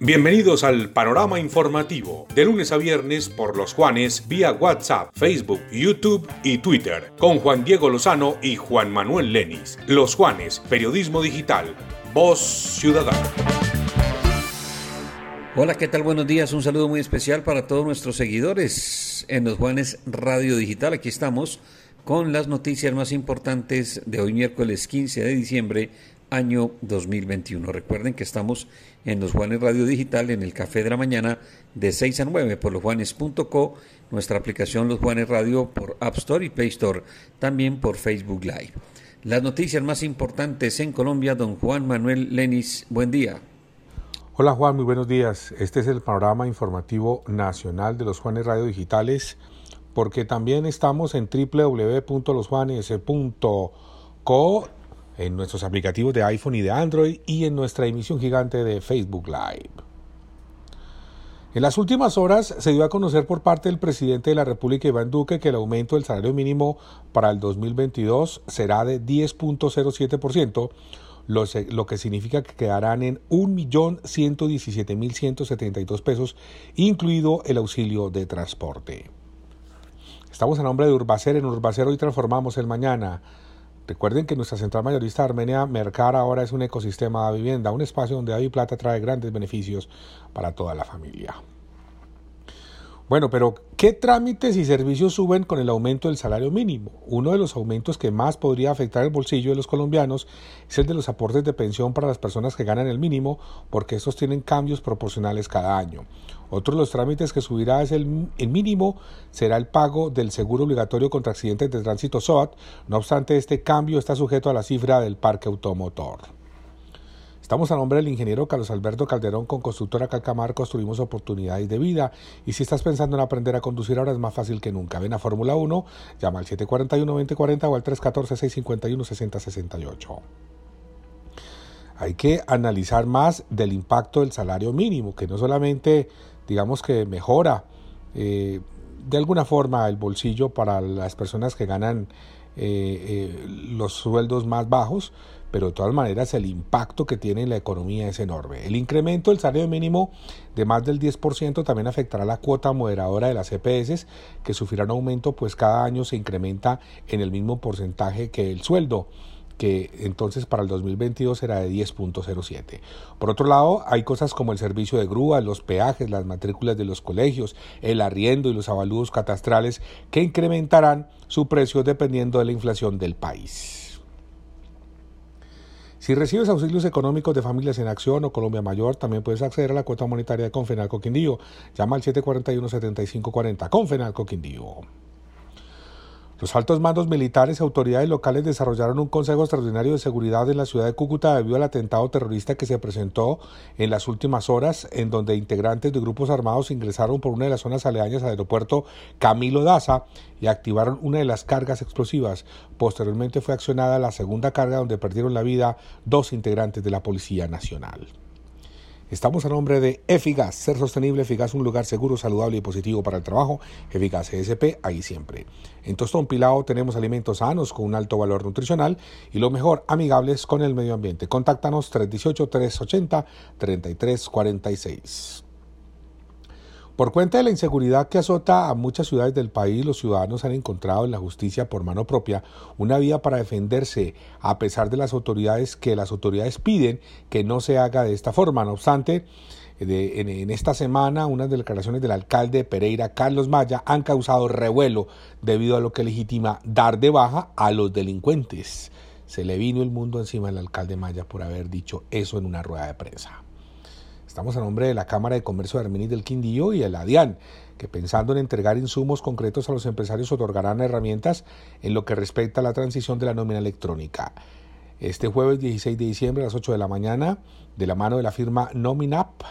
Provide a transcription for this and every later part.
Bienvenidos al panorama informativo, de lunes a viernes por los Juanes vía WhatsApp, Facebook, YouTube y Twitter, con Juan Diego Lozano y Juan Manuel Lenis. Los Juanes, Periodismo Digital, Voz Ciudadana. Hola, ¿qué tal? Buenos días. Un saludo muy especial para todos nuestros seguidores en los Juanes Radio Digital. Aquí estamos con las noticias más importantes de hoy miércoles 15 de diciembre año 2021. Recuerden que estamos en los Juanes Radio Digital en el Café de la Mañana de 6 a 9 por losjuanes.co, nuestra aplicación Los Juanes Radio por App Store y Play Store, también por Facebook Live. Las noticias más importantes en Colombia, don Juan Manuel Lenis, buen día. Hola Juan, muy buenos días. Este es el panorama informativo nacional de los Juanes Radio Digitales, porque también estamos en www.losjuanes.co en nuestros aplicativos de iPhone y de Android y en nuestra emisión gigante de Facebook Live. En las últimas horas se dio a conocer por parte del presidente de la República, Iván Duque, que el aumento del salario mínimo para el 2022 será de 10.07%, lo, que significa que quedarán en 1.117.172 pesos, incluido el auxilio de transporte. Estamos a nombre de Urbacer. En Urbacer hoy transformamos el mañana. Recuerden que nuestra central mayorista Armenia Mercar ahora es un ecosistema de vivienda, un espacio donde hay plata trae grandes beneficios para toda la familia. Bueno, pero ¿qué trámites y servicios suben con el aumento del salario mínimo? Uno de los aumentos que más podría afectar el bolsillo de los colombianos es el de los aportes de pensión para las personas que ganan el mínimo, porque estos tienen cambios proporcionales cada año. Otro de los trámites que subirá es el, mínimo, será el pago del seguro obligatorio contra accidentes de tránsito SOAT. No obstante, este cambio está sujeto a la cifra del parque automotor. Estamos a nombre del ingeniero Carlos Alberto Calderón con Constructora Calcamar construimos oportunidades de vida y si estás pensando en aprender a conducir ahora es más fácil que nunca. Ven a Fórmula 1, llama al 741-2040 o al 314-651-6068. Hay que analizar más del impacto del salario mínimo, que no solamente digamos que mejora eh, de alguna forma el bolsillo para las personas que ganan eh, eh, los sueldos más bajos, pero de todas maneras el impacto que tiene en la economía es enorme. El incremento del salario mínimo de más del 10% también afectará la cuota moderadora de las EPS, que sufrirán aumento, pues cada año se incrementa en el mismo porcentaje que el sueldo que entonces para el 2022 será de 10.07. Por otro lado, hay cosas como el servicio de grúa, los peajes, las matrículas de los colegios, el arriendo y los avalúos catastrales que incrementarán su precio dependiendo de la inflación del país. Si recibes auxilios económicos de Familias en Acción o Colombia Mayor, también puedes acceder a la cuota monetaria de Confenalco Quindío. Llama al 741-7540. Confenalco Quindío. Los altos mandos militares y autoridades locales desarrollaron un Consejo Extraordinario de Seguridad en la ciudad de Cúcuta debido al atentado terrorista que se presentó en las últimas horas, en donde integrantes de grupos armados ingresaron por una de las zonas aledañas al aeropuerto Camilo Daza y activaron una de las cargas explosivas. Posteriormente fue accionada la segunda carga donde perdieron la vida dos integrantes de la Policía Nacional. Estamos a nombre de Efigas, ser sostenible, eficaz, un lugar seguro, saludable y positivo para el trabajo. Eficaz ESP, ahí siempre. En Tostón Pilao tenemos alimentos sanos con un alto valor nutricional y lo mejor, amigables con el medio ambiente. Contáctanos 318-380-3346. Por cuenta de la inseguridad que azota a muchas ciudades del país, los ciudadanos han encontrado en la justicia por mano propia una vía para defenderse, a pesar de las autoridades que las autoridades piden que no se haga de esta forma. No obstante, en, esta semana unas declaraciones del alcalde Pereira, Carlos Maya, han causado revuelo debido a lo que legitima dar de baja a los delincuentes. Se le vino el mundo encima al alcalde Maya por haber dicho eso en una rueda de prensa. Estamos a nombre de la Cámara de Comercio de Armeniz del Quindío y el ADIAN, que pensando en entregar insumos concretos a los empresarios otorgarán herramientas en lo que respecta a la transición de la nómina electrónica. Este jueves 16 de diciembre a las 8 de la mañana, de la mano de la firma Nominap,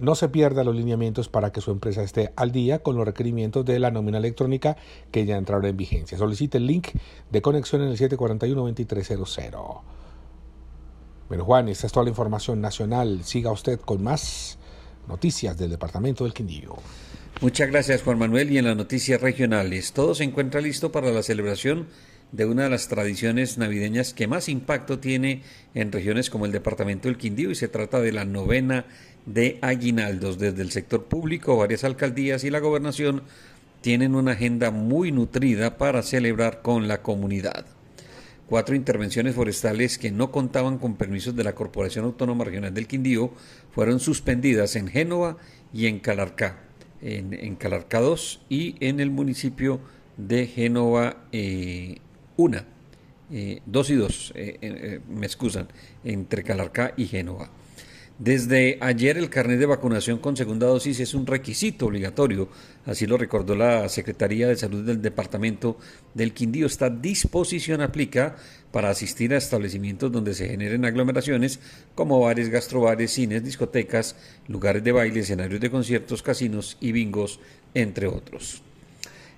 no se pierda los lineamientos para que su empresa esté al día con los requerimientos de la nómina electrónica que ya entraron en vigencia. Solicite el link de conexión en el 741-2300. Bueno, Juan, esta es toda la información nacional. Siga usted con más noticias del Departamento del Quindío. Muchas gracias, Juan Manuel. Y en las noticias regionales, todo se encuentra listo para la celebración de una de las tradiciones navideñas que más impacto tiene en regiones como el departamento del Quindío y se trata de la novena de aguinaldos. Desde el sector público, varias alcaldías y la gobernación tienen una agenda muy nutrida para celebrar con la comunidad. Cuatro intervenciones forestales que no contaban con permisos de la Corporación Autónoma Regional del Quindío fueron suspendidas en Génova y en Calarcá, en, Calarcá 2 y en el municipio de Génova eh, una, eh, dos y dos, eh, eh, me excusan, entre Calarcá y Génova. Desde ayer el carnet de vacunación con segunda dosis es un requisito obligatorio, así lo recordó la Secretaría de Salud del Departamento del Quindío. Esta disposición aplica para asistir a establecimientos donde se generen aglomeraciones como bares, gastrobares, cines, discotecas, lugares de baile, escenarios de conciertos, casinos y bingos, entre otros.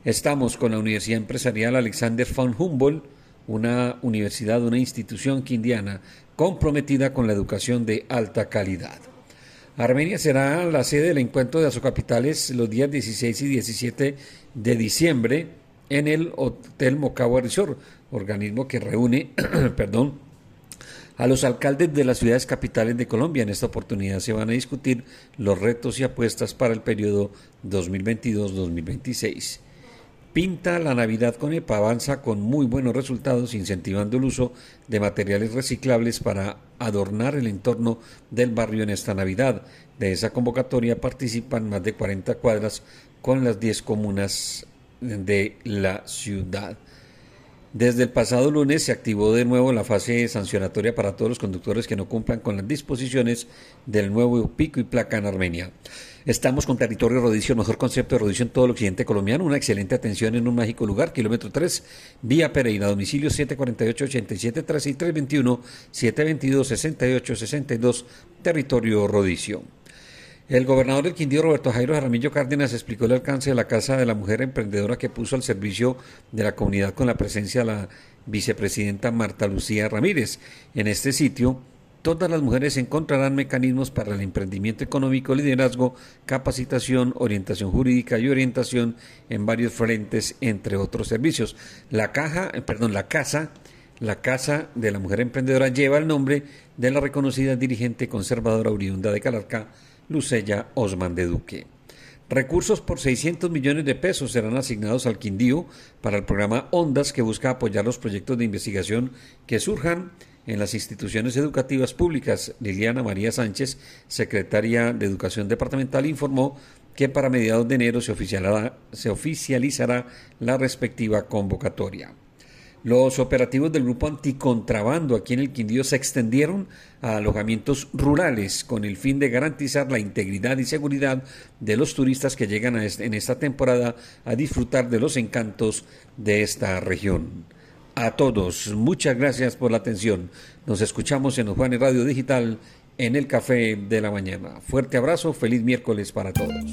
Estamos con la Universidad Empresarial Alexander von Humboldt, una universidad, una institución quindiana comprometida con la educación de alta calidad. Armenia será la sede del encuentro de Azocapitales los días 16 y 17 de diciembre en el Hotel Mocagua Resort, organismo que reúne, perdón, a los alcaldes de las ciudades capitales de Colombia. En esta oportunidad se van a discutir los retos y apuestas para el periodo 2022-2026. Pinta la Navidad con EPA avanza con muy buenos resultados incentivando el uso de materiales reciclables para adornar el entorno del barrio en esta Navidad. De esa convocatoria participan más de 40 cuadras con las 10 comunas de la ciudad. Desde el pasado lunes se activó de nuevo la fase sancionatoria para todos los conductores que no cumplan con las disposiciones del nuevo pico y placa en Armenia. Estamos con Territorio Rodicio, mejor concepto de rodicio en todo el occidente colombiano, una excelente atención en un mágico lugar, kilómetro 3, vía Pereira, domicilio 748-8713 y 321-722-6862, Territorio Rodicio. El gobernador del Quindío, Roberto Jairo Jaramillo Cárdenas, explicó el alcance de la Casa de la Mujer Emprendedora que puso al servicio de la comunidad con la presencia de la vicepresidenta Marta Lucía Ramírez. En este sitio, todas las mujeres encontrarán mecanismos para el emprendimiento económico, liderazgo, capacitación, orientación jurídica y orientación en varios frentes, entre otros servicios. La caja, eh, perdón, la casa la Casa de la Mujer Emprendedora lleva el nombre de la reconocida dirigente conservadora oriunda de Calarcá, Lucella Osman de Duque. Recursos por 600 millones de pesos serán asignados al Quindío para el programa Ondas que busca apoyar los proyectos de investigación que surjan en las instituciones educativas públicas. Liliana María Sánchez, secretaria de Educación Departamental, informó que para mediados de enero se se oficializará la respectiva convocatoria. Los operativos del grupo anticontrabando aquí en el Quindío se extendieron a alojamientos rurales con el fin de garantizar la integridad y seguridad de los turistas que llegan en esta temporada a disfrutar de los encantos de esta región. A todos, muchas gracias por la atención. Nos escuchamos en Juanes Radio Digital en el Café de la Mañana. Fuerte abrazo, feliz miércoles para todos.